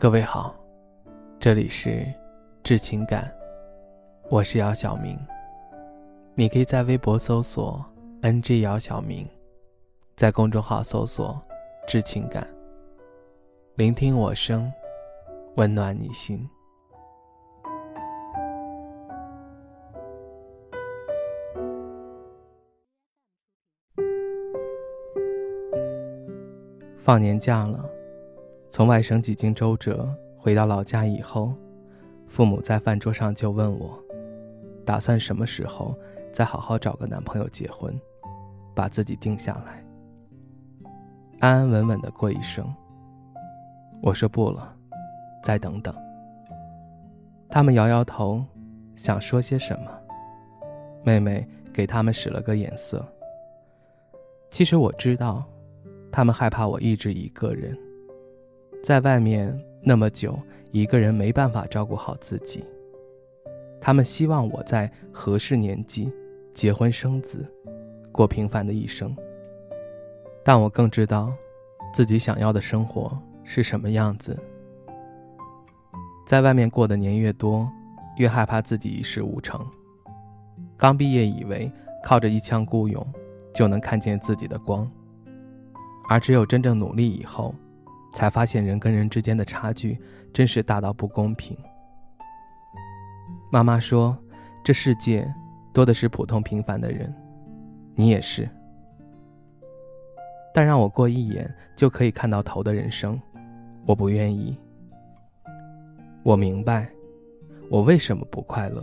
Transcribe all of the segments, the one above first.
各位好，这里是致情感，我是姚晓明。你可以在微博搜索 “ng 姚晓明”，在公众号搜索“致情感”，聆听我声，温暖你心。放年假了。从外省几经周折回到老家以后，父母在饭桌上就问我，打算什么时候再好好找个男朋友结婚，把自己定下来，安安稳稳的过一生。我说不了，再等等。他们摇摇头，想说些什么，妹妹给他们使了个眼色。其实我知道，他们害怕我一直一个人。在外面那么久，一个人没办法照顾好自己。他们希望我在合适年纪结婚生子，过平凡的一生。但我更知道，自己想要的生活是什么样子。在外面过的年越多，越害怕自己一事无成。刚毕业以为靠着一腔孤勇就能看见自己的光，而只有真正努力以后。才发现人跟人之间的差距真是大到不公平。妈妈说：“这世界多的是普通平凡的人，你也是。”但让我过一眼就可以看到头的人生，我不愿意。我明白，我为什么不快乐，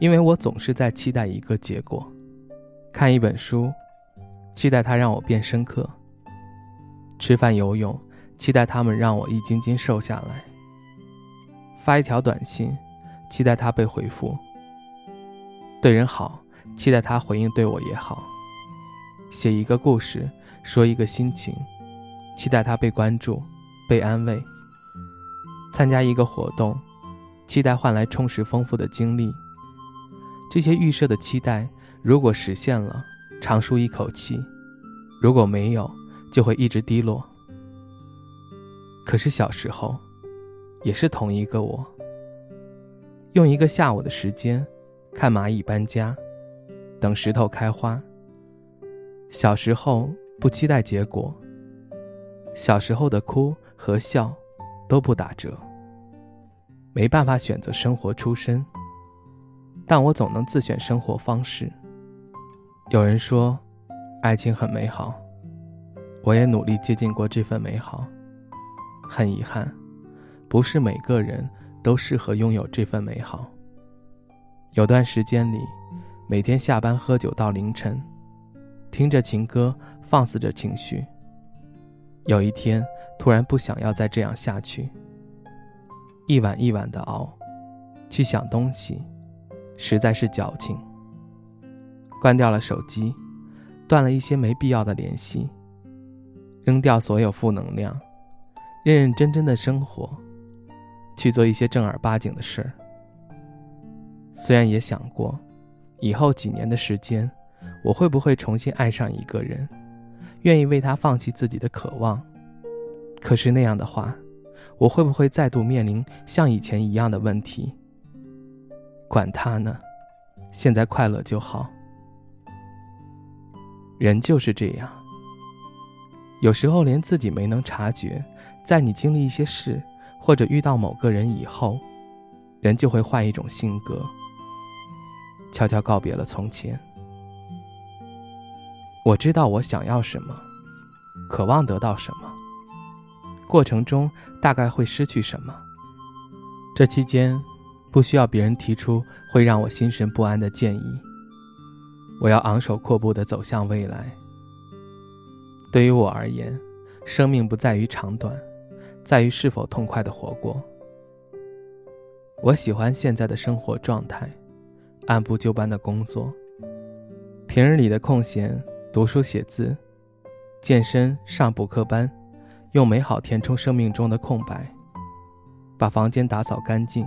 因为我总是在期待一个结果。看一本书，期待它让我变深刻；吃饭、游泳。期待他们让我一斤斤瘦下来。发一条短信，期待他被回复。对人好，期待他回应对我也好。写一个故事，说一个心情，期待他被关注、被安慰。参加一个活动，期待换来充实丰富的经历。这些预设的期待，如果实现了，长舒一口气；如果没有，就会一直低落。可是小时候，也是同一个我。用一个下午的时间，看蚂蚁搬家，等石头开花。小时候不期待结果。小时候的哭和笑，都不打折。没办法选择生活出身，但我总能自选生活方式。有人说，爱情很美好，我也努力接近过这份美好。很遗憾，不是每个人都适合拥有这份美好。有段时间里，每天下班喝酒到凌晨，听着情歌，放肆着情绪。有一天，突然不想要再这样下去，一晚一晚的熬，去想东西，实在是矫情。关掉了手机，断了一些没必要的联系，扔掉所有负能量。认认真真的生活，去做一些正儿八经的事。虽然也想过，以后几年的时间，我会不会重新爱上一个人，愿意为他放弃自己的渴望。可是那样的话，我会不会再度面临像以前一样的问题？管他呢，现在快乐就好。人就是这样，有时候连自己没能察觉。在你经历一些事，或者遇到某个人以后，人就会换一种性格，悄悄告别了从前。我知道我想要什么，渴望得到什么，过程中大概会失去什么。这期间，不需要别人提出会让我心神不安的建议。我要昂首阔步地走向未来。对于我而言，生命不在于长短。在于是否痛快的活过。我喜欢现在的生活状态，按部就班的工作，平日里的空闲读书写字，健身上补课班，用美好填充生命中的空白，把房间打扫干净，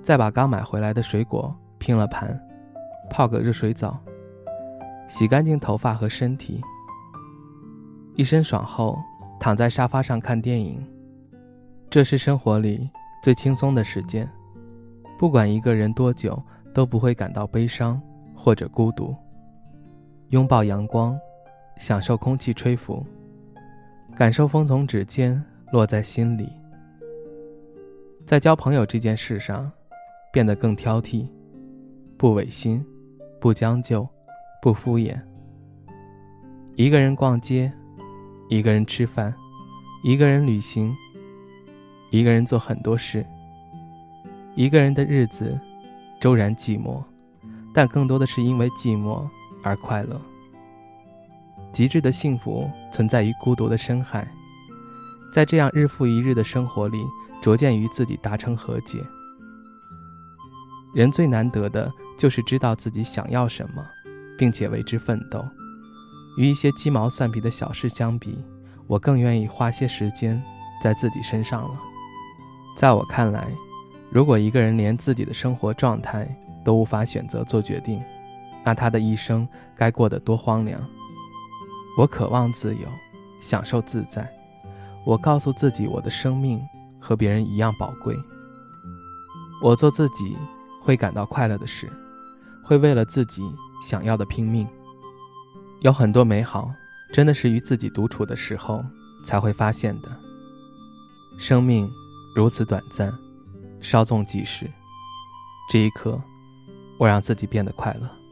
再把刚买回来的水果拼了盘，泡个热水澡，洗干净头发和身体，一身爽后。躺在沙发上看电影，这是生活里最轻松的时间，不管一个人多久，都不会感到悲伤或者孤独。拥抱阳光，享受空气吹拂，感受风从指尖落在心里。在交朋友这件事上，变得更挑剔，不违心，不将就，不敷衍。一个人逛街，一个人吃饭，一个人旅行，一个人做很多事。一个人的日子，骤然寂寞，但更多的是因为寂寞而快乐。极致的幸福存在于孤独的深海，在这样日复一日的生活里，逐渐与自己达成和解。人最难得的就是知道自己想要什么，并且为之奋斗。与一些鸡毛蒜皮的小事相比，我更愿意花些时间在自己身上了。在我看来，如果一个人连自己的生活状态都无法选择做决定，那他的一生该过得多荒凉！我渴望自由，享受自在。我告诉自己，我的生命和别人一样宝贵。我做自己会感到快乐的事，会为了自己想要的拼命。有很多美好，真的是与自己独处的时候才会发现的。生命如此短暂，稍纵即逝。这一刻，我让自己变得快乐。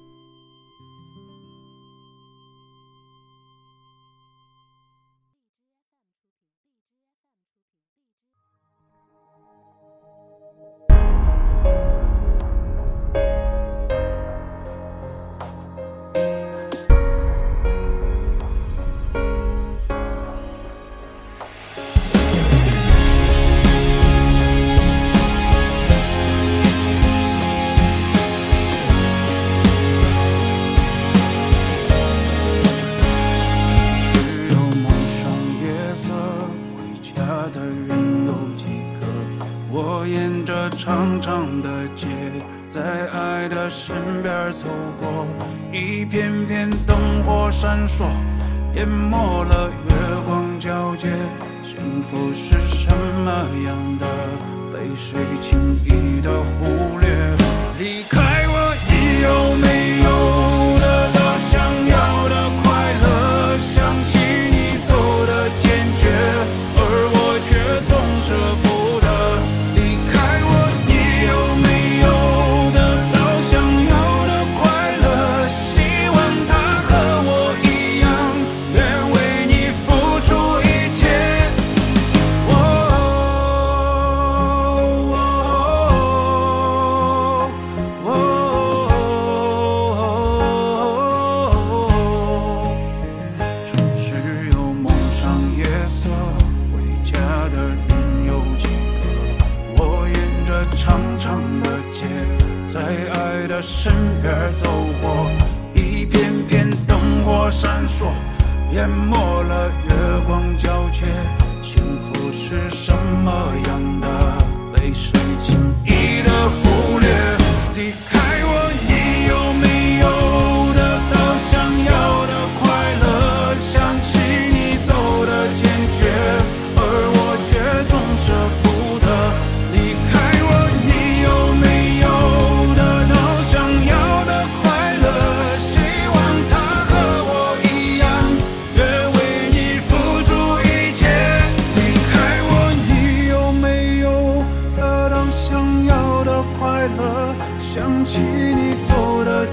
的街，在爱的身边走过，一片片灯火闪烁，淹没了月光皎洁。幸福是什么样的？被谁轻易的忽略？淹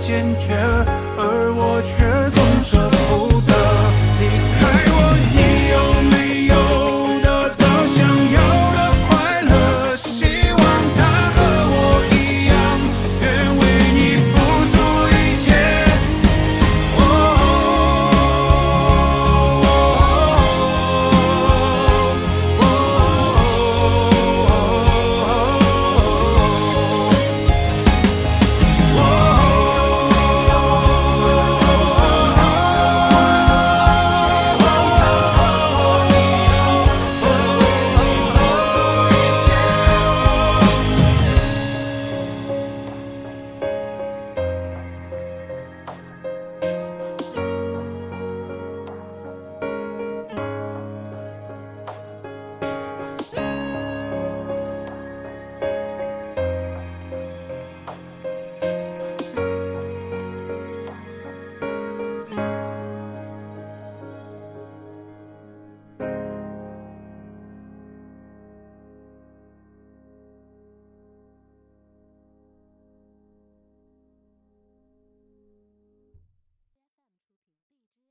厌倦